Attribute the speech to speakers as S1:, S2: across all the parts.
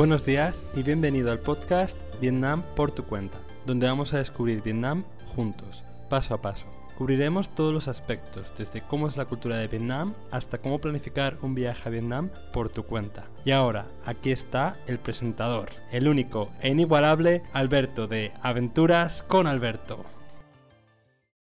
S1: Buenos días y bienvenido al podcast Vietnam por tu cuenta, donde vamos a descubrir Vietnam juntos, paso a paso. Cubriremos todos los aspectos, desde cómo es la cultura de Vietnam hasta cómo planificar un viaje a Vietnam por tu cuenta. Y ahora, aquí está el presentador, el único e inigualable Alberto de Aventuras con Alberto.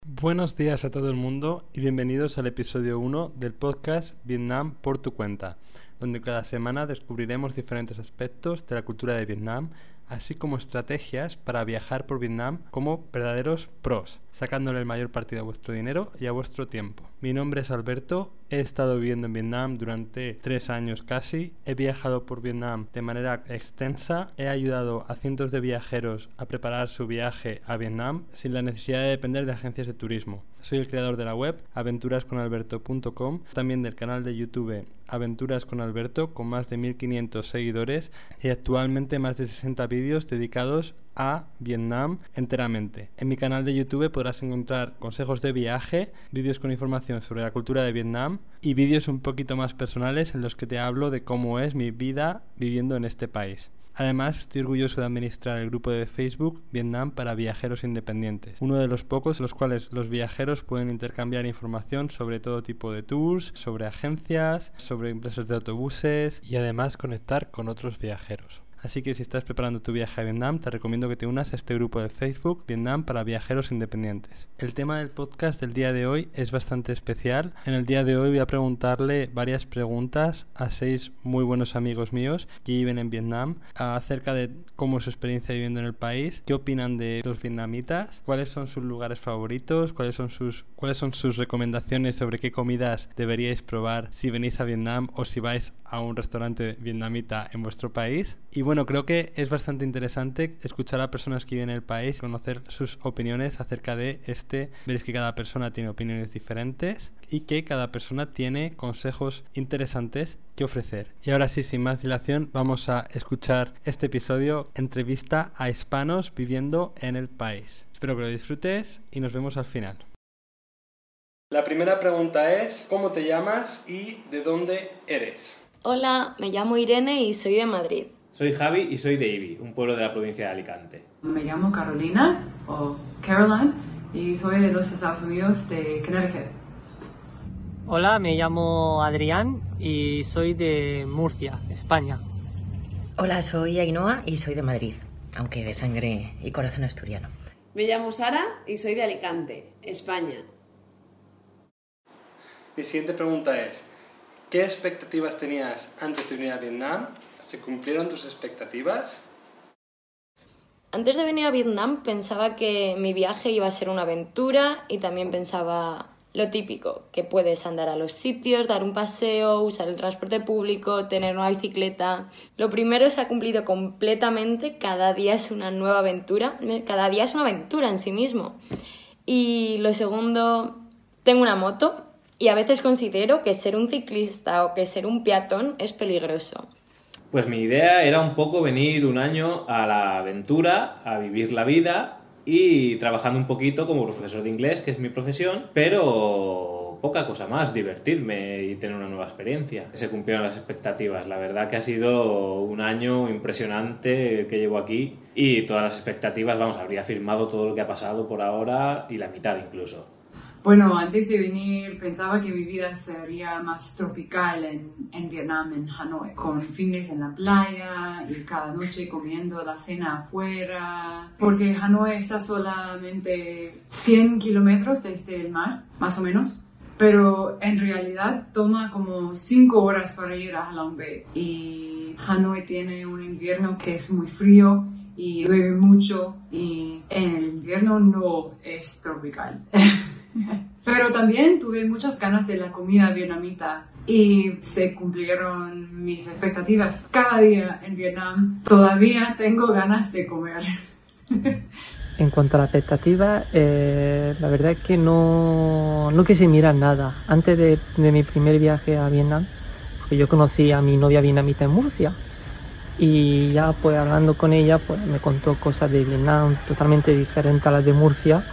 S1: Buenos días a todo el mundo y bienvenidos al episodio 1 del podcast Vietnam por tu cuenta, donde cada semana descubriremos diferentes aspectos de la cultura de Vietnam así como estrategias para viajar por Vietnam como verdaderos pros, sacándole el mayor partido a vuestro dinero y a vuestro tiempo. Mi nombre es Alberto, he estado viviendo en Vietnam durante tres años casi, he viajado por Vietnam de manera extensa, he ayudado a cientos de viajeros a preparar su viaje a Vietnam sin la necesidad de depender de agencias de turismo. Soy el creador de la web aventurasconalberto.com, también del canal de YouTube Aventuras con Alberto con más de 1500 seguidores y actualmente más de 60 vídeos dedicados a Vietnam enteramente. En mi canal de YouTube podrás encontrar consejos de viaje, vídeos con información sobre la cultura de Vietnam y vídeos un poquito más personales en los que te hablo de cómo es mi vida viviendo en este país. Además, estoy orgulloso de administrar el grupo de Facebook Vietnam para viajeros independientes, uno de los pocos en los cuales los viajeros pueden intercambiar información sobre todo tipo de tours, sobre agencias, sobre empresas de autobuses y además conectar con otros viajeros. Así que si estás preparando tu viaje a Vietnam, te recomiendo que te unas a este grupo de Facebook Vietnam para viajeros independientes. El tema del podcast del día de hoy es bastante especial. En el día de hoy voy a preguntarle varias preguntas a seis muy buenos amigos míos que viven en Vietnam acerca de cómo es su experiencia viviendo en el país, qué opinan de los vietnamitas, cuáles son sus lugares favoritos, cuáles son sus, cuáles son sus recomendaciones sobre qué comidas deberíais probar si venís a Vietnam o si vais a un restaurante vietnamita en vuestro país. Y bueno, creo que es bastante interesante escuchar a personas que viven en el país, conocer sus opiniones acerca de este. Veréis que cada persona tiene opiniones diferentes y que cada persona tiene consejos interesantes que ofrecer. Y ahora sí, sin más dilación, vamos a escuchar este episodio, entrevista a hispanos viviendo en el país. Espero que lo disfrutes y nos vemos al final. La primera pregunta es, ¿cómo te llamas y de dónde eres?
S2: Hola, me llamo Irene y soy de Madrid.
S3: Soy Javi y soy de Ibi, un pueblo de la provincia de Alicante.
S4: Me llamo Carolina o Caroline y soy de los Estados Unidos de Connecticut.
S5: Hola, me llamo Adrián y soy de Murcia, España.
S6: Hola, soy Ainhoa y soy de Madrid, aunque de sangre y corazón asturiano.
S7: Me llamo Sara y soy de Alicante, España.
S1: Mi siguiente pregunta es, ¿qué expectativas tenías antes de venir a Vietnam ¿Se cumplieron tus expectativas?
S2: Antes de venir a Vietnam pensaba que mi viaje iba a ser una aventura y también pensaba lo típico, que puedes andar a los sitios, dar un paseo, usar el transporte público, tener una bicicleta. Lo primero se ha cumplido completamente, cada día es una nueva aventura, cada día es una aventura en sí mismo. Y lo segundo, tengo una moto y a veces considero que ser un ciclista o que ser un peatón es peligroso.
S3: Pues mi idea era un poco venir un año a la aventura, a vivir la vida y trabajando un poquito como profesor de inglés, que es mi profesión, pero poca cosa más, divertirme y tener una nueva experiencia. Se cumplieron las expectativas. La verdad que ha sido un año impresionante que llevo aquí y todas las expectativas, vamos, habría firmado todo lo que ha pasado por ahora y la mitad incluso.
S4: Bueno, antes de venir pensaba que mi vida sería más tropical en, en, Vietnam, en Hanoi, con fines en la playa y cada noche comiendo la cena afuera, porque Hanoi está solamente 100 kilómetros desde el mar, más o menos. Pero en realidad toma como 5 horas para ir a Halong Bay. Y Hanoi tiene un invierno que es muy frío y llueve mucho y en el invierno no es tropical. Pero también tuve muchas ganas de la comida vietnamita y se cumplieron mis expectativas. Cada día en Vietnam todavía tengo ganas de comer.
S5: En cuanto a la expectativa, eh, la verdad es que no, no quise mirar nada. Antes de, de, mi primer viaje a Vietnam, porque yo conocí a mi novia vietnamita en Murcia y ya pues hablando con ella pues me contó cosas de Vietnam totalmente diferentes a las de Murcia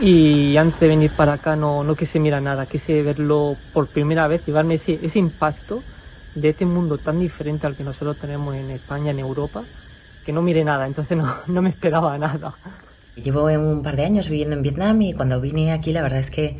S5: y antes de venir para acá no, no quise mirar nada, quise verlo por primera vez, llevarme ese, ese impacto de este mundo tan diferente al que nosotros tenemos en España, en Europa, que no mire nada, entonces no, no me esperaba nada.
S6: Llevo un par de años viviendo en Vietnam y cuando vine aquí la verdad es que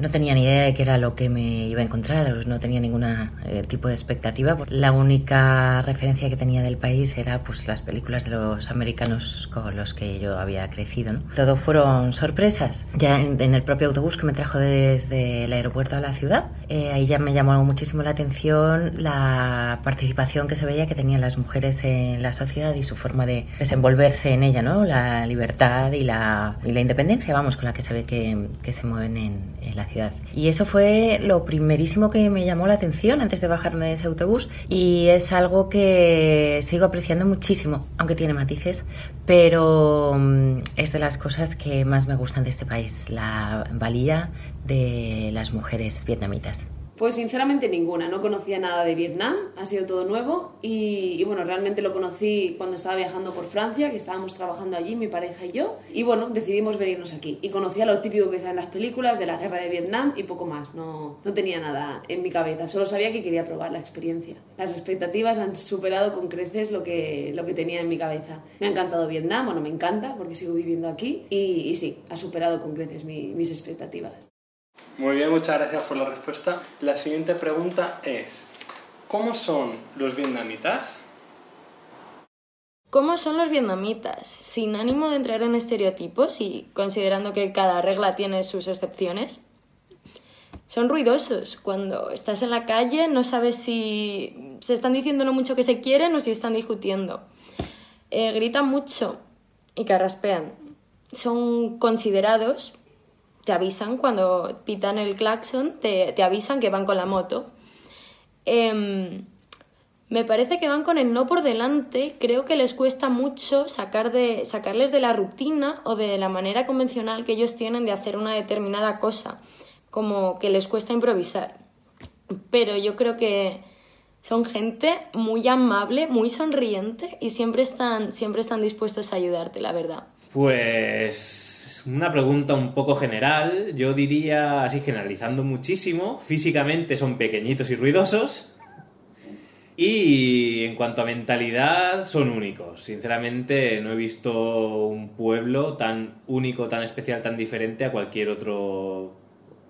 S6: no tenía ni idea de qué era lo que me iba a encontrar, no tenía ningún eh, tipo de expectativa. La única referencia que tenía del país era pues las películas de los americanos con los que yo había crecido. ¿no? Todo fueron sorpresas. Ya en, el propio autobús que me trajo desde el aeropuerto a la ciudad, eh, ahí ya me llamó muchísimo la atención la participación que se veía que tenían las mujeres en la sociedad y su forma de desenvolverse en ella, ¿no? La libertad y la, y la independencia, vamos, con la que se ve que, se mueven en, en la ciudad. Y eso fue lo primerísimo que me llamó la atención antes de bajarme de ese autobús y es algo que sigo apreciando muchísimo, aunque tiene matices, pero mm, es de las cosas que más me gustan de este país, la valía de las mujeres vietnamitas.
S7: Pues sinceramente ninguna, no conocía nada de Vietnam, ha sido todo nuevo y, bueno, realmente lo conocí cuando estaba viajando por Francia, que estábamos trabajando allí, mi pareja y yo, y bueno, decidimos venirnos aquí. Y conocía lo típico que sale en las películas de la guerra de Vietnam y poco más, no, no tenía nada en mi cabeza, solo sabía que quería probar la experiencia. Las expectativas han superado con creces lo que, lo que tenía en mi cabeza. Me ha encantado Vietnam, bueno, me encanta porque sigo viviendo aquí y, sí, ha superado con creces mis expectativas.
S1: Muy bien, muchas gracias por la respuesta. La siguiente pregunta es, ¿cómo son los vietnamitas?
S2: ¿Cómo son los vietnamitas? Sin ánimo de entrar en estereotipos y considerando que cada regla tiene sus excepciones. Son ruidosos. Cuando estás en la calle no sabes si se están diciendo lo mucho que se quieren o si están discutiendo. Eh, gritan mucho y carraspean. Son considerados te avisan cuando pitan el claxon, te, te avisan que van con la moto. Em, me parece que van con el no por delante, creo que les cuesta mucho sacar de, sacarles de la rutina o de la manera convencional que ellos tienen de hacer una determinada cosa, como que les cuesta improvisar. Pero yo creo que son gente muy amable, muy sonriente y siempre están, siempre están dispuestos a ayudarte, la verdad.
S3: Pues una pregunta un poco general. Yo diría, así generalizando muchísimo, físicamente son pequeñitos y ruidosos. Y en cuanto a mentalidad, son únicos. Sinceramente, no he visto un pueblo tan único, tan especial, tan diferente a cualquier otro,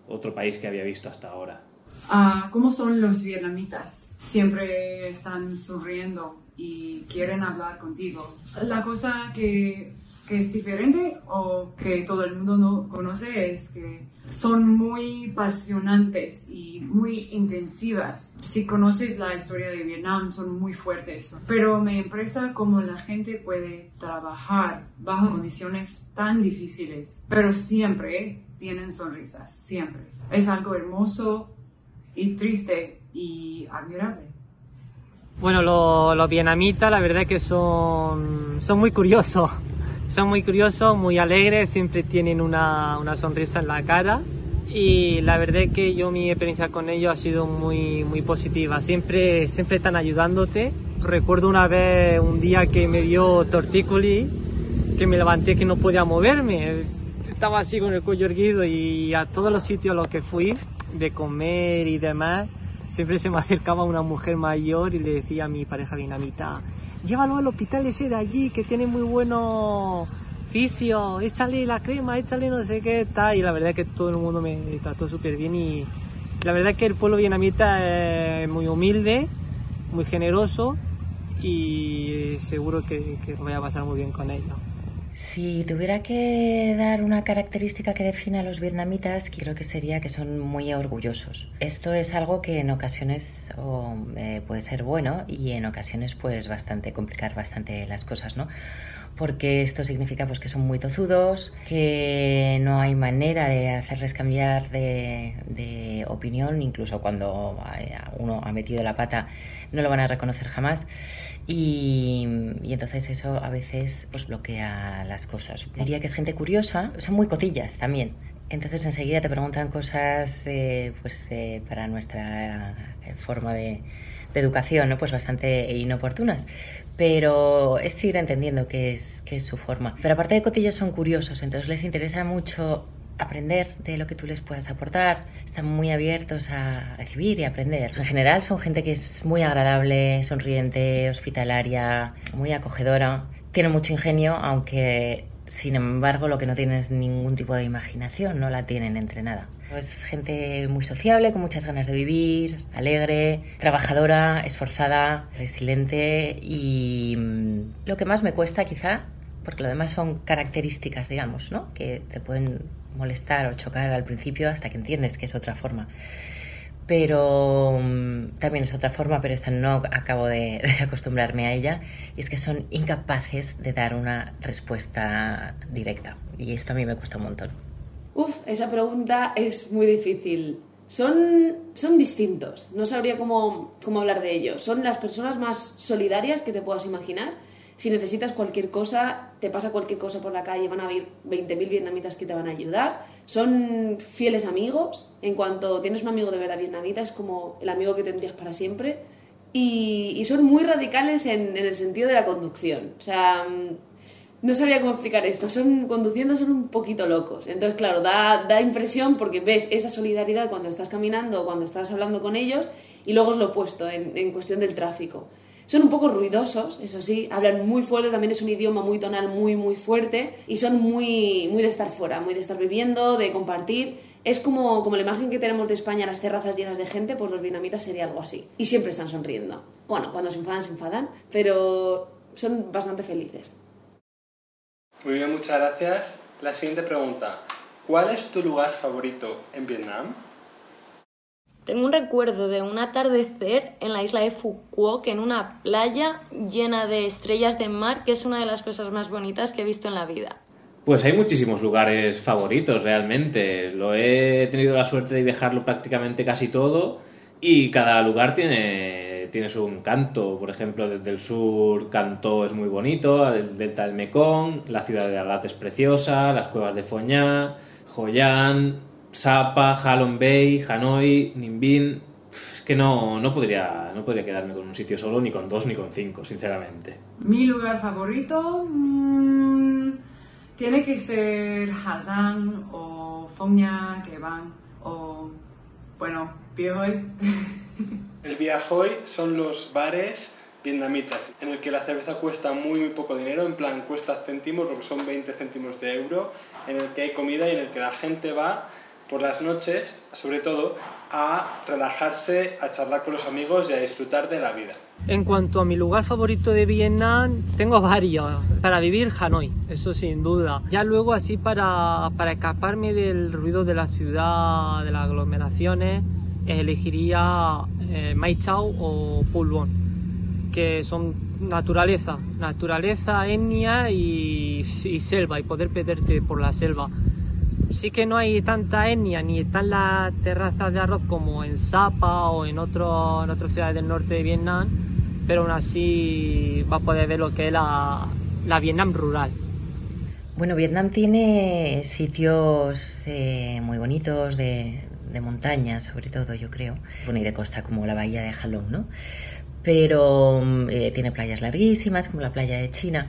S3: otro país que había visto hasta ahora.
S4: Ah, ¿Cómo son los vietnamitas? Siempre están sonriendo y quieren hablar contigo. La cosa que que es diferente o que todo el mundo no conoce es que son muy apasionantes y muy intensivas. Si conoces la historia de Vietnam, son muy fuertes. Pero me impresa cómo la gente puede trabajar bajo condiciones tan difíciles, pero siempre tienen sonrisas, siempre. Es algo hermoso y triste y admirable.
S5: Bueno, los vietnamitas la verdad es que son, son muy curiosos son muy curiosos, muy alegres, siempre tienen una, una sonrisa en la cara y la verdad es que yo mi experiencia con ellos ha sido muy, muy positiva. Siempre, siempre están ayudándote. Recuerdo una vez, un día que me dio tortícoli, que me levanté que no podía moverme. Estaba así con el cuello erguido y a todos los sitios a los que fui, de comer y demás, siempre se me acercaba una mujer mayor y le decía a mi pareja vietnamita, llévalo al hospital ese de allí que tiene muy buenos fisio, échale la crema, échale no sé qué, está. Y la verdad es que todo el mundo me trató súper bien y la verdad es que el pueblo vietnamita es muy humilde, muy generoso y seguro que, que voy a pasar muy bien con ellos.
S6: Si tuviera que dar una característica que define a los vietnamitas, creo que sería que son muy orgullosos. Esto es algo que en ocasiones eh, puede ser bueno y en ocasiones pues bastante complicar bastante las cosas, ¿no? Porque esto significa pues que son muy tozudos, que no hay manera de hacerles cambiar de, de opinión, incluso cuando uno ha metido la pata no lo van a reconocer jamás. Y, entonces eso a veces pues, bloquea las cosas. Diría que es gente curiosa, son muy cotillas también. Entonces enseguida te preguntan cosas eh, pues, eh, para nuestra eh, forma de, educación, ¿no? pues bastante inoportunas. Pero es ir entendiendo qué es, qué es su forma. Pero aparte de cotillas son curiosos, entonces les interesa mucho aprender de lo que tú les puedas aportar. Están muy abiertos a recibir y aprender. En general son gente que es muy agradable, sonriente, hospitalaria, muy acogedora. Tienen mucho ingenio, aunque sin embargo lo que no tienen es ningún tipo de imaginación, no la tienen entrenada. Es gente muy sociable, con muchas ganas de vivir, alegre, trabajadora, esforzada, resiliente y mm, lo que más me cuesta quizá, porque lo demás son características, digamos, ¿no? que te pueden molestar o chocar al principio hasta que entiendes que es otra forma. Pero mm, también es otra forma, pero esta no acabo de, acostumbrarme a ella, y es que son incapaces de dar una respuesta directa. Y esto a mí me cuesta un montón.
S7: Uf, esa pregunta es muy difícil. Son, son distintos, no sabría cómo, cómo hablar de ellos. Son las personas más solidarias que te puedas imaginar. Si necesitas cualquier cosa, te pasa cualquier cosa por la calle, van a haber 20.000 vietnamitas que te van a ayudar. Son fieles amigos. En cuanto tienes un amigo de verdad vietnamita, es como el amigo que tendrías para siempre. Y, y son muy radicales en, en el sentido de la conducción. O sea, no sabría cómo explicar esto. Son conduciendo son un poquito locos. Entonces, claro, da, da impresión porque ves esa solidaridad cuando estás caminando, cuando estás hablando con ellos, y luego es lo opuesto en, en cuestión del tráfico. Son un poco ruidosos, eso sí, hablan muy fuerte, también es un idioma muy tonal, muy, muy fuerte, y son muy, muy de estar fuera, muy de estar viviendo, de compartir. Es como, como la imagen que tenemos de España, las terrazas llenas de gente, pues los vietnamitas sería algo así. Y siempre están sonriendo. Bueno, cuando se enfadan, se enfadan, pero son bastante felices.
S1: Muy bien, muchas gracias. La siguiente pregunta. ¿Cuál es tu lugar favorito en Vietnam?
S2: Tengo un recuerdo de un atardecer en la isla de Quoc, en una playa llena de estrellas de mar, que es una de las cosas más bonitas que he visto en la vida.
S3: Pues hay muchísimos lugares favoritos realmente. Lo he tenido la suerte de viajarlo prácticamente casi todo y cada lugar tiene, tiene su encanto. Por ejemplo, desde el sur Cantó es muy bonito, el delta del Mekong, la ciudad de Alat es preciosa, las cuevas de Foñá, Hoi An, Sapa, Halong Bay, Hanoi, Ninh Es que no, no, podría, no podría quedarme con un sitio solo, ni con dos, ni con cinco, sinceramente.
S4: Mi lugar favorito mmm, tiene que ser Hazan o Phong que van o, bueno, Piojoy.
S1: El Viajoy son los bares vietnamitas, en el que la cerveza cuesta muy muy poco dinero, en plan cuesta céntimos, lo que son 20 céntimos de euro, en el que hay comida y en el que la gente va por las noches, sobre todo, a relajarse, a charlar con los amigos y a disfrutar de la vida.
S5: En cuanto a mi lugar favorito de Vietnam, tengo varios. Para vivir, Hanoi, eso sin duda. Ya luego así para, para escaparme del ruido de la ciudad, de las aglomeraciones, elegiría eh, Mai Chau o Pulvon, que son naturaleza, naturaleza, etnia y, y selva, y poder perderte por la selva sí que no hay tanta etnia ni están las terrazas de arroz como en Sapa o en, otro, en otras ciudades del norte de Vietnam, pero aún así va a poder ver lo que es la, la Vietnam rural.
S6: Bueno, Vietnam tiene sitios eh, muy bonitos de, de montaña, sobre todo, yo creo. Bueno, y de costa, como la bahía de Halong, ¿no? Pero eh, tiene playas larguísimas, como la playa de China.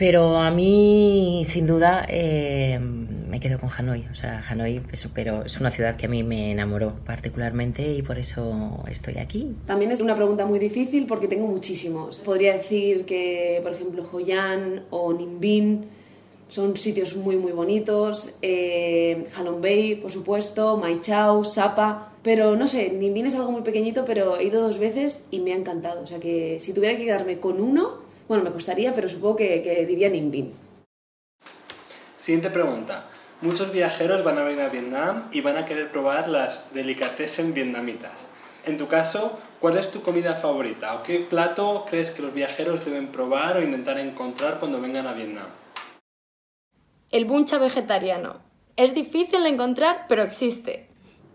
S6: Pero a mí, sin duda, eh, me quedo con Hanoi. O sea, Hanoi es, pero es una ciudad que a mí me enamoró particularmente y por eso estoy aquí.
S7: También es una pregunta muy difícil porque tengo muchísimos. Podría decir que, por ejemplo, Hoi An o Ninh Binh son sitios muy, muy bonitos. Eh, Bay, por supuesto, Mai Chau, Sapa. Pero no sé, Ninh Binh es algo muy pequeñito, pero he ido dos veces y me ha encantado. O sea que si tuviera que quedarme con uno, bueno, me costaría, pero supongo que, que diría Ninh Binh.
S1: Siguiente pregunta. Muchos viajeros van a venir a Vietnam y van a querer probar las delicatessen vietnamitas. En tu caso, ¿cuál es tu comida favorita o qué plato crees que los viajeros deben probar o intentar encontrar cuando vengan a Vietnam?
S2: El buncha vegetariano. Es difícil de encontrar, pero existe.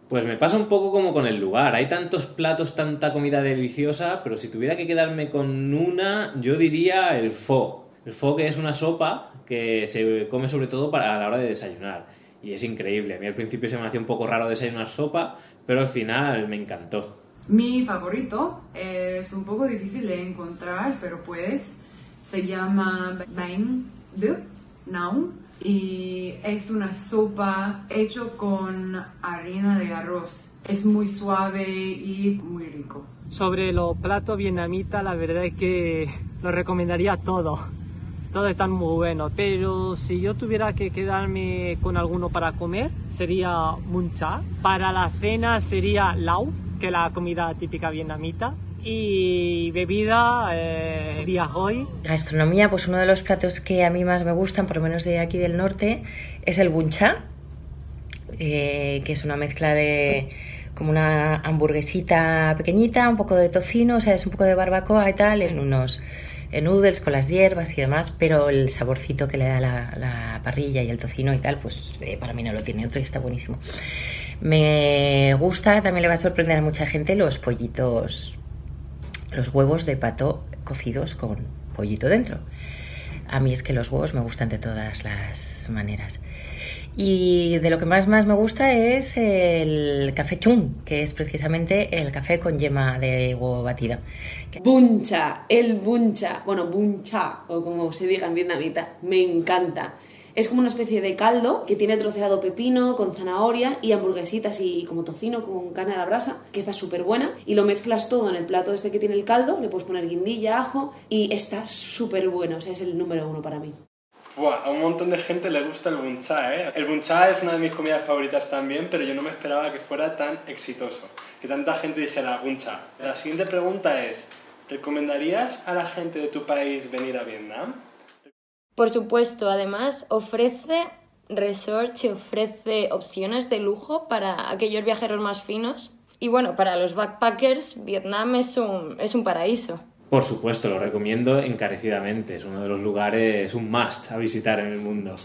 S3: Pues me pasa un poco como con el lugar. Hay tantos platos, tanta comida deliciosa, pero si tuviera que quedarme con una, yo diría el pho. El pho que es una sopa que se come sobre todo para a la hora de desayunar. Y es increíble. A mí al principio se me hacía un poco raro desayunar sopa, pero al final me encantó.
S4: Mi favorito es un poco difícil de encontrar, pero pues se llama Bang De Naum y es una sopa hecho con harina de arroz. Es muy suave y muy rico.
S5: Sobre los platos vietnamitas, la verdad es que lo recomendaría todo. Todos están muy buenos, pero si yo tuviera que quedarme con alguno para comer, sería mun cha. Para la cena sería lau, que es la comida típica vietnamita. Y bebida, eh, día hoy.
S6: Gastronomía, pues uno de los platos que a mí más me gustan, por lo menos de aquí del norte, es el bun cha, eh, que es una mezcla de como una hamburguesita pequeñita, un poco de tocino, o sea, es un poco de barbacoa y tal, en unos en noodles con las hierbas y demás, pero el saborcito que le da la, la parrilla y el tocino y tal, pues eh, para mí no lo tiene otro y está buenísimo. Me gusta, también le va a sorprender a mucha gente los pollitos, los huevos de pato cocidos con pollito dentro. A mí es que los huevos me gustan de todas las maneras. Y de lo que más, más me gusta es el café chung, que es precisamente el café con yema de huevo batida.
S7: Buncha, el buncha, bueno, buncha, o como se diga en vietnamita, me encanta. Es como una especie de caldo que tiene troceado pepino con zanahoria y hamburguesitas y como tocino con carne a la brasa, que está súper buena. Y lo mezclas todo en el plato este que tiene el caldo, le puedes poner guindilla, ajo y está súper bueno, o sea, es el número uno para mí.
S1: Buah, a un montón de gente le gusta el buncha, ¿eh? El buncha es una de mis comidas favoritas también, pero yo no me esperaba que fuera tan exitoso. Que tanta gente dijera buncha. La siguiente pregunta es, ¿recomendarías a la gente de tu país venir a Vietnam?
S2: Por supuesto, además ofrece resorts y ofrece opciones de lujo para aquellos viajeros más finos. Y bueno, para los backpackers, Vietnam es un, es un paraíso.
S3: Por supuesto, lo recomiendo encarecidamente. Es uno de los lugares, un must a visitar en el mundo.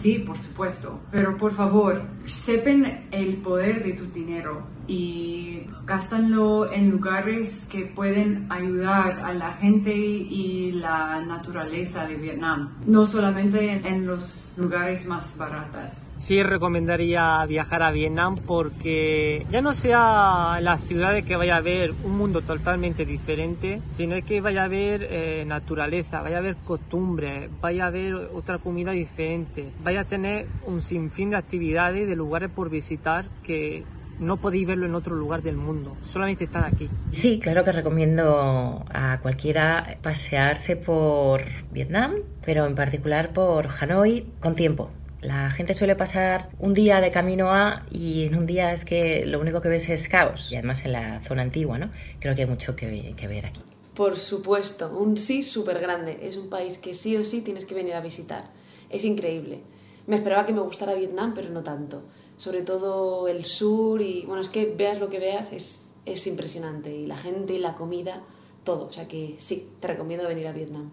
S4: Sí, por supuesto. Pero por favor, sepan el poder de tu dinero y gástanlo en lugares que pueden ayudar a la gente y la naturaleza de Vietnam. No solamente en los lugares más baratos.
S5: Sí recomendaría viajar a Vietnam porque ya no sea la ciudad que vaya a ver un mundo totalmente diferente, sino que vaya a ver eh, naturaleza, vaya a ver costumbres, vaya a ver otra comida diferente, vaya a tener un sinfín de actividades, de lugares por visitar que no podéis verlo en otro lugar del mundo, solamente están aquí.
S6: Sí, claro que recomiendo a cualquiera pasearse por Vietnam, pero en particular por Hanoi con tiempo. La gente suele pasar un día de camino a y en un día es que lo único que ves es caos, y además en la zona antigua, ¿no? Creo que hay mucho que, que ver aquí.
S7: Por supuesto, un sí súper grande. Es un país que sí o sí tienes que venir a visitar. Es increíble. Me esperaba que me gustara Vietnam, pero no tanto. Sobre todo el sur y, bueno, es que veas lo que veas, es, es impresionante. Y la gente, la comida, todo. O sea que sí, te recomiendo venir a Vietnam.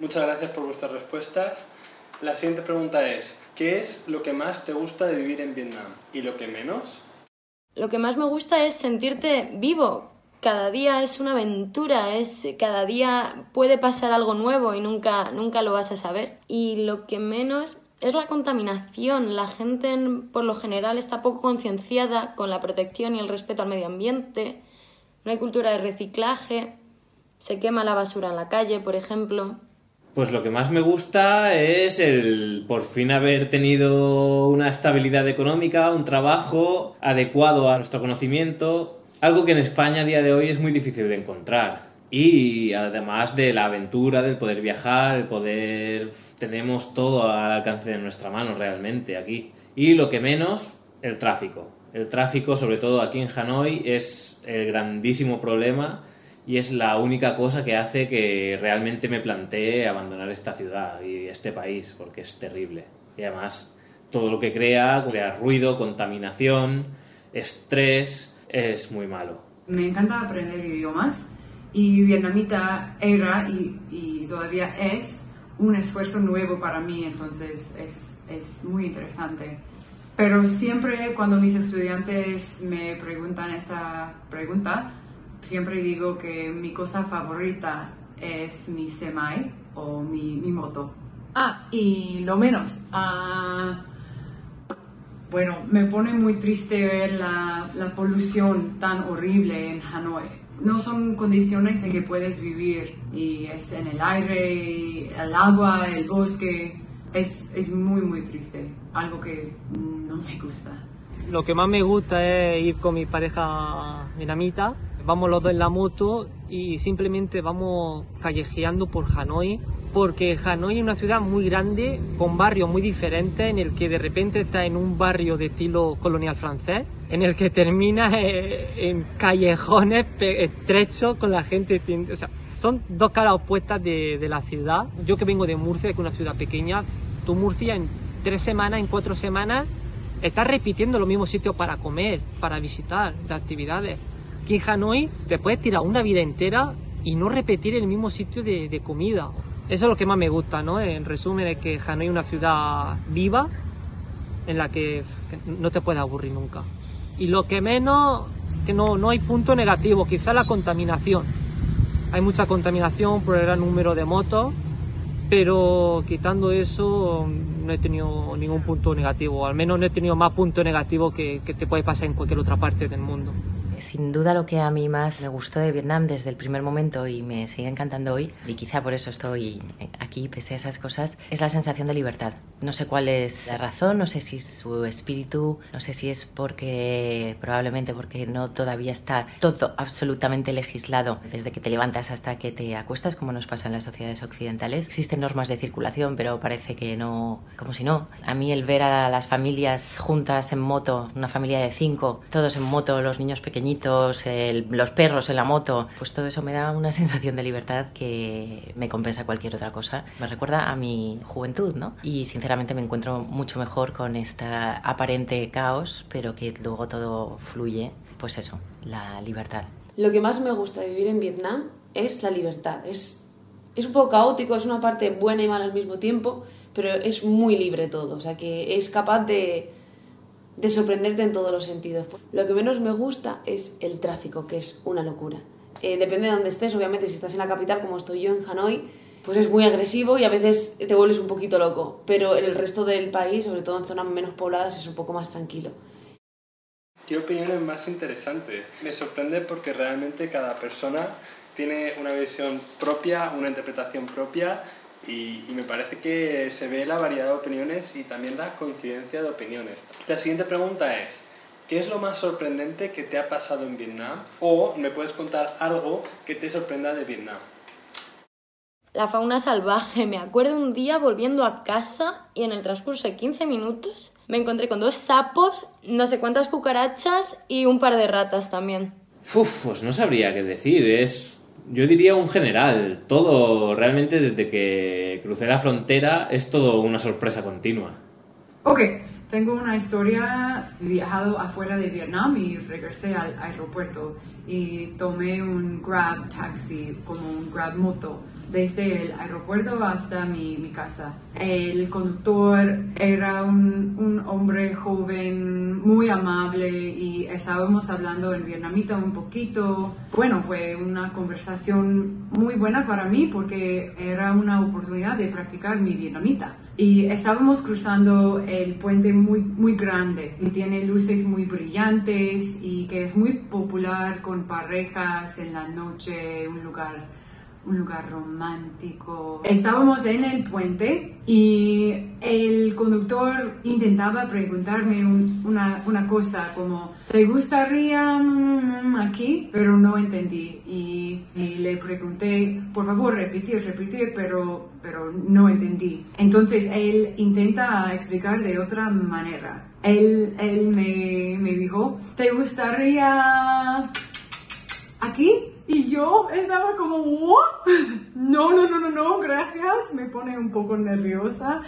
S1: Muchas gracias por vuestras respuestas. La siguiente pregunta es, ¿qué es lo que más te gusta de vivir en Vietnam y lo que menos?
S2: Lo que más me gusta es sentirte vivo. Cada día es una aventura, es cada día puede pasar algo nuevo y nunca nunca lo vas a saber. Y lo que menos es la contaminación. La gente en- por lo general está poco concienciada con la protección y el respeto al medio ambiente. No hay cultura de reciclaje. Se quema la basura en la calle, por ejemplo.
S3: Pues lo que más me gusta es el por fin haber tenido una estabilidad económica, un trabajo adecuado a nuestro conocimiento, algo que en España a día de hoy es muy difícil de encontrar. Y además de la aventura, del poder viajar, el poder... Tenemos todo al alcance de nuestra mano realmente aquí. Y lo que menos, el tráfico. El tráfico, sobre todo aquí en Hanoi, es el grandísimo problema y es la única cosa que hace que realmente me plantee abandonar esta ciudad y este país, porque es terrible. Y además, todo lo que crea, crea ruido, contaminación, estrés, es muy malo.
S4: Me encanta aprender idiomas y vietnamita era y, y todavía es un esfuerzo nuevo para mí, entonces es, es muy interesante. Pero siempre cuando mis estudiantes me preguntan esa pregunta, siempre digo que mi cosa favorita es mi semi o mi, mi moto. Ah, y lo menos. ah, bueno, me pone muy triste ver la, la polución tan horrible en Hanoi. No son condiciones en que puedes vivir y es en el aire, el agua, el bosque. es, es muy, muy triste, algo que no me gusta.
S5: Lo que más me gusta es ir con mi pareja dinamita. Vamos los dos en la moto y simplemente vamos callejeando por Hanoi. Porque Hanoi es una ciudad muy grande, con barrios muy diferentes, en el que de repente está en un barrio de estilo colonial francés, en el que termina eh, en callejones estrechos con la gente. O sea, son dos caras opuestas de, de la ciudad. Yo que vengo de Murcia, que es una ciudad pequeña, tu Murcia en tres semanas, en cuatro semanas, estás repitiendo los mismos sitios para comer, para visitar, de actividades. Aquí en Hanoi te puedes tirar una vida entera y no repetir el mismo sitio de, de comida. Eso es lo que más me gusta, ¿no? En resumen, es que Hanoi es una ciudad viva en la que no te puedes aburrir nunca. Y lo que menos, que no, no hay punto negativo, quizá la contaminación. Hay mucha contaminación por el gran número de motos, pero quitando eso no he tenido ningún punto negativo, al menos no he tenido más punto negativo que, que te puede pasar en cualquier otra parte del mundo.
S6: Sin duda lo que a mí más me gustó de Vietnam desde el primer momento y me sigue encantando hoy, y quizá por eso estoy aquí pese a esas cosas, es la sensación de libertad. No sé cuál es la razón, no sé si es su espíritu, no sé si es porque probablemente porque no todavía está todo absolutamente legislado desde que te levantas hasta que te acuestas como nos pasa en las sociedades occidentales. Existen normas de circulación, pero parece que no, como si no. A mí el ver a las familias juntas en moto, una familia de cinco, todos en moto, los niños pequeñitos, el, los perros en la moto, pues todo eso me da una sensación de libertad que me compensa cualquier otra cosa. Me recuerda a mi juventud, ¿no? Y sinceramente me encuentro mucho mejor con esta aparente caos, pero que luego todo fluye, pues eso, la libertad.
S7: Lo que más me gusta de vivir en Vietnam es la libertad. Es, es un poco caótico, es una parte buena y mala al mismo tiempo, pero es muy libre todo, o sea que es capaz de, de sorprenderte en todos los sentidos. Lo que menos me gusta es el tráfico, que es una locura. Eh, depende de dónde estés, obviamente si estás en la capital como estoy yo en Hanoi, pues es muy agresivo y a veces te vuelves un poquito loco, pero en el resto del país, sobre todo en zonas menos pobladas, es un poco más tranquilo.
S1: ¿Qué opiniones más interesantes? Me sorprende porque realmente cada persona tiene una visión propia, una interpretación propia y, y, me parece que se ve la variedad de opiniones y también la coincidencia de opiniones. La siguiente pregunta es, ¿qué es lo más sorprendente que te ha pasado en Vietnam? O me puedes contar algo que te sorprenda de Vietnam
S2: la fauna salvaje. Me acuerdo un día volviendo a casa y en el transcurso de 15 minutos me encontré con dos sapos, no sé cuántas cucarachas y un par de ratas también.
S3: Uf, pues no sabría qué decir. Es, yo diría un general. Todo, realmente desde que crucé la frontera, es todo una sorpresa continua.
S4: Ok, tengo una historia. He viajado afuera de Vietnam y regresé al aeropuerto y tomé un Grab taxi, como un Grab moto desde el aeropuerto hasta mi, mi casa. El conductor era un, un, hombre joven, muy amable y estábamos hablando en vietnamita un poquito. Bueno, fue una conversación muy buena para mí porque era una oportunidad de practicar mi vietnamita. Y estábamos cruzando el puente muy, muy grande y tiene luces muy brillantes y que es muy popular con parejas en la noche, un lugar un lugar romántico. Estábamos en el puente y el conductor intentaba preguntarme una, una, cosa como, ¿te gustaría aquí? Pero no entendí y, y, le pregunté, por favor, repetir, repetir, pero, pero no entendí. Entonces él intenta explicar de otra manera. Él, él me, me dijo, ¿te gustaría aquí? Y yo estaba como, ¿what? No, no, no, no, no, gracias. Me pone un poco nerviosa.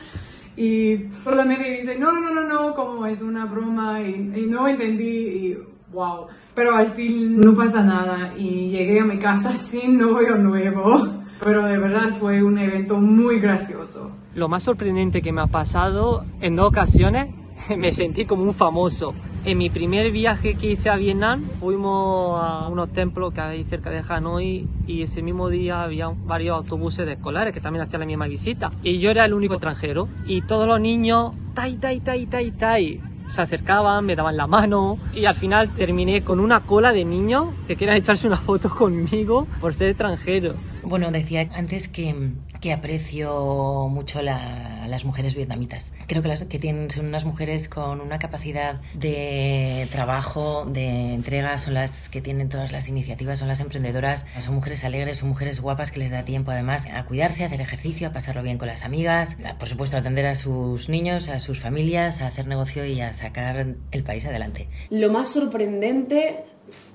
S4: Y solamente dice, no, no, no, no, como es una broma. Y, y no entendí. Y wow. Pero al fin no pasa nada. Y llegué a mi casa sin novio nuevo. Pero de verdad fue un evento muy gracioso.
S5: Lo más sorprendente que me ha pasado en dos ocasiones, me sentí como un famoso. En mi primer viaje que hice a Vietnam, fuimos a unos templos que hay cerca de Hanoi y ese mismo día había varios autobuses de escolares que también hacían la misma visita. Y yo era el único extranjero y todos los niños, tai, tai, tai, tai, tai, se acercaban, me daban la mano y al final terminé con una cola de niños que querían echarse una foto conmigo por ser extranjero.
S6: Bueno, decía antes que, que aprecio mucho la las mujeres vietnamitas. Creo que las que tienen son unas mujeres con una capacidad de trabajo, de entrega, son las que tienen todas las iniciativas, son las emprendedoras, son mujeres alegres, son mujeres guapas que les da tiempo además a cuidarse, a hacer ejercicio, a pasarlo bien con las amigas, por supuesto a atender a sus niños, a sus familias, a hacer negocio y a sacar el país adelante.
S7: Lo más sorprendente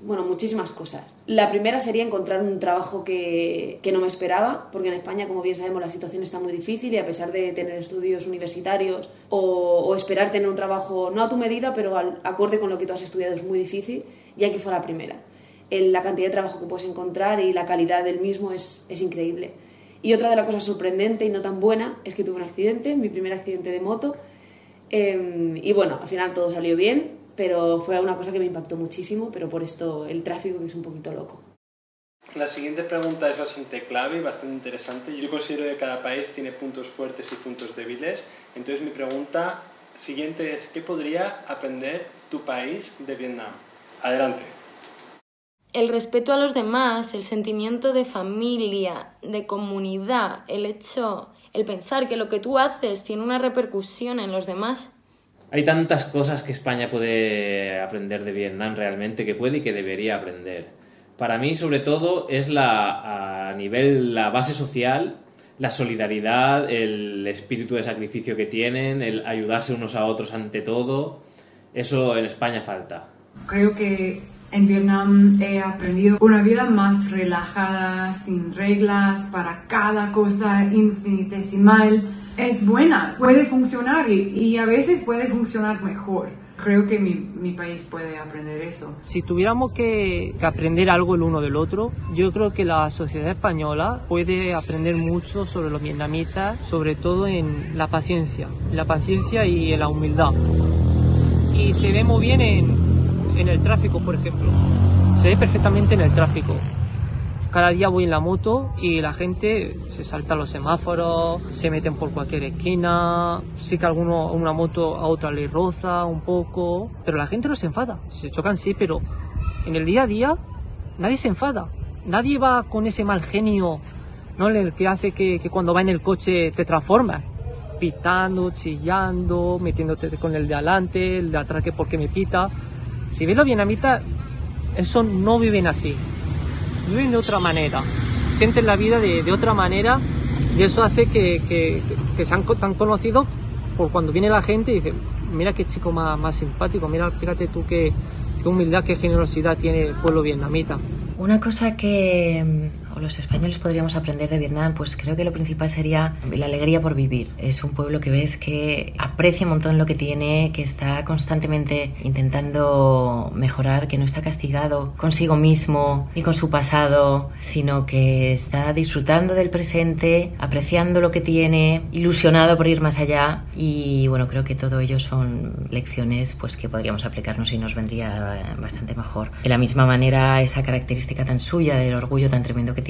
S7: bueno, muchísimas cosas. La primera sería encontrar un trabajo que, que, no me esperaba, porque en España, como bien sabemos, la situación está muy difícil y a pesar de tener estudios universitarios o, o esperar tener un trabajo no a tu medida, pero al, acorde con lo que tú has estudiado es muy difícil, y aquí fue la primera. El, la cantidad de trabajo que puedes encontrar y la calidad del mismo es, es increíble. Y otra de las cosas sorprendente y no tan buena es que tuve un accidente, mi primer accidente de moto, eh, y bueno, al final todo salió bien, pero fue una cosa que me impactó muchísimo, pero por esto el tráfico que es un poquito loco.
S1: La siguiente pregunta es bastante clave y bastante interesante. Yo considero que cada país tiene puntos fuertes y puntos débiles. Entonces mi pregunta siguiente es, ¿qué podría aprender tu país de Vietnam? Adelante.
S2: El respeto a los demás, el sentimiento de familia, de comunidad, el hecho, el pensar que lo que tú haces tiene una repercusión en los demás.
S3: Hay tantas cosas que España puede aprender de Vietnam realmente, que puede y que debería aprender. Para mí, sobre todo, es la, a nivel, la base social, la solidaridad, el espíritu de sacrificio que tienen, el ayudarse unos a otros ante todo. Eso en España falta.
S4: Creo que en Vietnam he aprendido una vida más relajada, sin reglas, para cada cosa infinitesimal es buena, puede funcionar y, a veces puede funcionar mejor. Creo que mi, país puede aprender eso.
S5: Si tuviéramos que, aprender algo el uno del otro, yo creo que la sociedad española puede aprender mucho sobre los vietnamitas, sobre todo en la paciencia, la paciencia y la humildad. Y se ve muy bien en, en el tráfico, por ejemplo. Se ve perfectamente en el tráfico cada día voy en la moto y la gente se salta los semáforos, se meten por cualquier esquina, sí que alguno una moto a otra le roza un poco, pero la gente no se enfada, se chocan sí, pero en el día a día nadie se enfada, nadie va con ese mal genio, ¿no? Que hace que, que cuando va en el coche te transformas, pitando, chillando, metiéndote con el de adelante, el de atrás que porque me pita. Si ves los vietnamitas, eso no viven así viven de otra manera, sienten la vida de, de otra manera y eso hace que, que, que, sean tan conocidos por cuando viene la gente y dice, mira qué chico más, más simpático, mira, fíjate tú qué, qué humildad, qué generosidad tiene el pueblo vietnamita.
S6: Una cosa que los españoles podríamos aprender de Vietnam, pues creo que lo principal sería la alegría por vivir. Es un pueblo que ves que aprecia un montón lo que tiene, que está constantemente intentando mejorar, que no está castigado consigo mismo ni con su pasado, sino que está disfrutando del presente, apreciando lo que tiene, ilusionado por ir más allá y bueno, creo que todo ello son lecciones pues que podríamos aplicarnos y nos vendría bastante mejor. De la misma manera, esa característica tan suya del orgullo tan tremendo que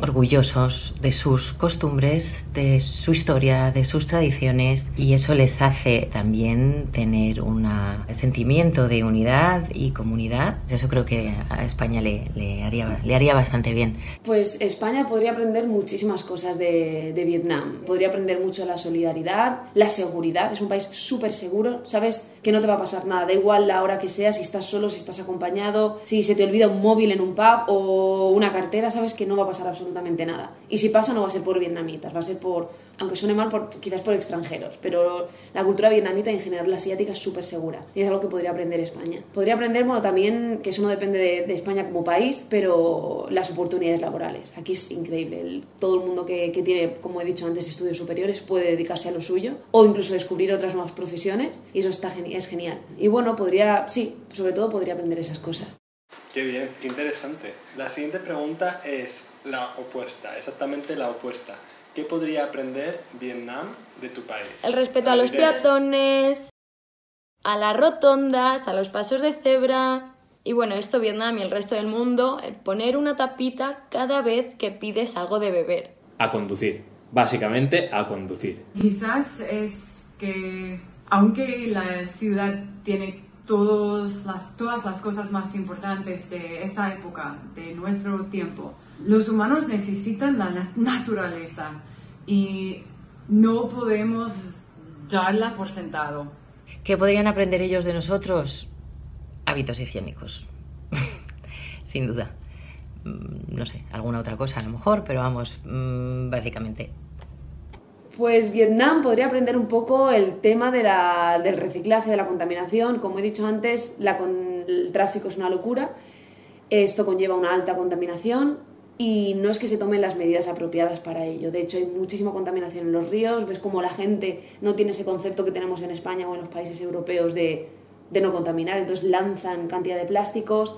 S6: orgullosos de sus costumbres, de su historia, de sus tradiciones y eso les hace también tener un sentimiento de unidad y comunidad. Eso creo que a España le, le, haría, le haría bastante bien.
S7: Pues España podría aprender muchísimas cosas de, de Vietnam. Podría aprender mucho la solidaridad, la seguridad. Es un país súper seguro. Sabes que no te va a pasar nada. Da igual la hora que sea, si estás solo, si estás acompañado, si se te olvida un móvil en un pub o una cartera, sabes que no va a pasar absolutamente nada. Y si pasa, no va a ser por vietnamitas, va a ser por, aunque suene mal, por, quizás por extranjeros. Pero la cultura vietnamita en general la asiática es súper segura. Y es algo que podría aprender España. Podría aprender, bueno, también, que eso no depende de, España como país, pero las oportunidades laborales. Aquí es increíble. Todo el mundo que, tiene, como he dicho antes, estudios superiores puede dedicarse a lo suyo o incluso descubrir otras nuevas profesiones y eso está es genial. Y bueno, podría, sí, sobre todo podría aprender esas cosas.
S1: Qué bien, qué interesante. La siguiente pregunta es la opuesta, exactamente la opuesta. ¿Qué podría aprender Vietnam de tu país?
S2: El respeto a los peatones, a las rotondas, a los pasos de cebra. Y bueno, esto Vietnam y el resto del mundo, el poner una tapita cada vez que pides algo de beber.
S3: A conducir, básicamente a conducir.
S4: Quizás es que aunque la ciudad tiene todas las, todas las cosas más importantes de esa época, de nuestro tiempo, los humanos necesitan la naturaleza y no podemos darla por sentado.
S6: ¿Qué podrían aprender ellos de nosotros? Hábitos higiénicos. Sin duda. Mm, No sé, alguna otra cosa a lo mejor, pero vamos, mm, básicamente.
S7: Pues Vietnam podría aprender un poco el tema del reciclaje, de la contaminación. Como he dicho antes, la con- el tráfico es una locura. Esto conlleva una alta contaminación y no es que se tomen las medidas apropiadas para ello. De hecho, hay muchísima contaminación en los ríos. Ves como la gente no tiene ese concepto que tenemos en España o en los países europeos de, de no contaminar. Entonces lanzan cantidad de plásticos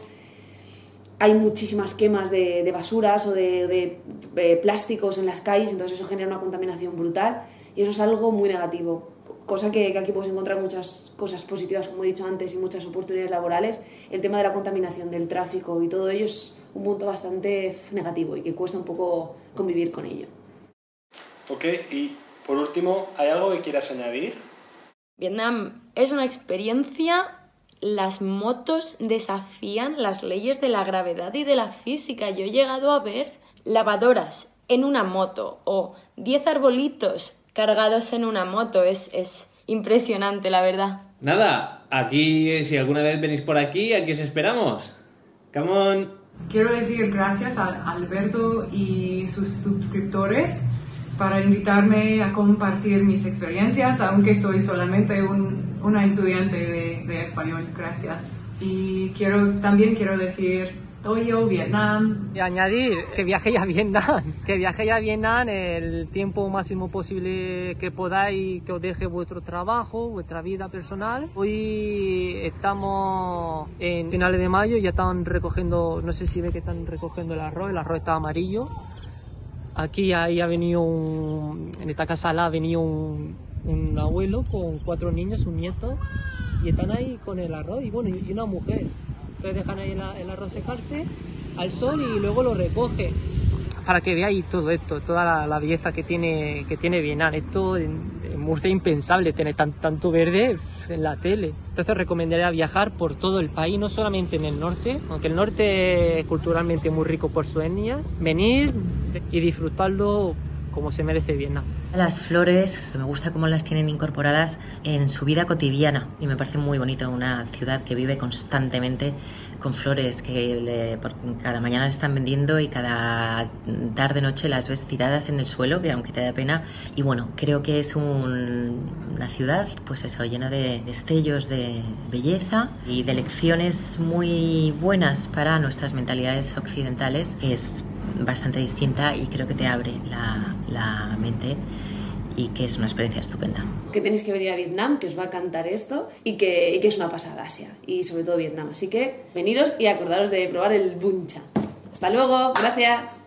S7: hay muchísimas quemas de, de basuras o de, de, eh, plásticos en las calles, entonces eso genera una contaminación brutal y eso es algo muy negativo. Cosa que, que aquí puedes encontrar muchas cosas positivas, como he dicho antes, y muchas oportunidades laborales. El tema de la contaminación, del tráfico y todo ello es un punto bastante negativo y que cuesta un poco convivir con ello.
S1: Ok, y por último, ¿hay algo que quieras añadir?
S2: Vietnam es una experiencia. Las motos desafían las leyes de la gravedad y de la física. Yo he llegado a ver lavadoras en una moto o 10 arbolitos cargados en una moto. Es, es impresionante, la verdad.
S3: Nada, aquí, si alguna vez venís por aquí, aquí os esperamos. Come on.
S4: Quiero decir gracias a Alberto y sus suscriptores para invitarme a compartir mis experiencias, aunque soy solamente un- una estudiante de, de español. Gracias. Y quiero, también quiero decir, Toyo, Vietnam,
S5: Y añadir que viajéis a Vietnam, que viajéis a Vietnam el tiempo máximo posible que podáis, que os deje vuestro trabajo, vuestra vida personal. Hoy estamos en finales de mayo, ya están recogiendo, no sé si ve que están recogiendo el arroz, el arroz está amarillo. Aquí ahí ha venido un, en esta casa ha venido un, un abuelo con cuatro niños, un nieto, y están ahí con el arroz y bueno, y una mujer. Entonces dejan ahí el, arroz secarse al sol y luego lo recoge para que veáis todo esto, toda la, belleza que tiene, que tiene Vietnam. Esto en, en Murcia es impensable tener tan, tanto verde en la tele. Entonces recomendaría viajar por todo el país, no solamente en el norte, aunque el norte es culturalmente muy rico por su etnia, venir y disfrutarlo como se merece Vietnam.
S6: Las flores, me gusta cómo las tienen incorporadas en su vida cotidiana. Y me parece muy bonito una ciudad que vive constantemente con flores que le- cada mañana las están vendiendo y cada tarde noche las ves tiradas en el suelo que aunque te da pena. Y bueno creo que es un- una ciudad pues eso llena de destellos de belleza y de lecciones muy buenas para nuestras mentalidades occidentales. Es bastante distinta y creo que te abre la, la mente y que es una experiencia estupenda.
S7: Que tenéis que venir a Vietnam, que os va a cantar esto y que, y que es una pasada Asia y sobre todo Vietnam. Así que veniros y acordaros de probar el buncha. Hasta luego, gracias.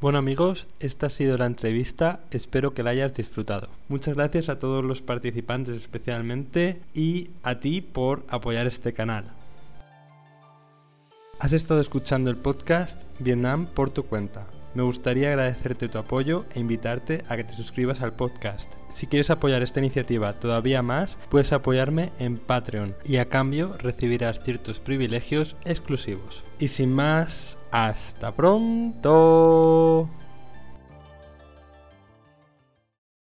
S1: Bueno amigos, esta ha sido la entrevista, espero que la hayas disfrutado. Muchas gracias a todos los participantes especialmente y a ti por apoyar este canal. Has estado escuchando el podcast Vietnam por tu cuenta. Me gustaría agradecerte tu apoyo e invitarte a que te suscribas al podcast. Si quieres apoyar esta iniciativa todavía más, puedes apoyarme en Patreon y a cambio recibirás ciertos privilegios exclusivos. Y sin más, hasta pronto.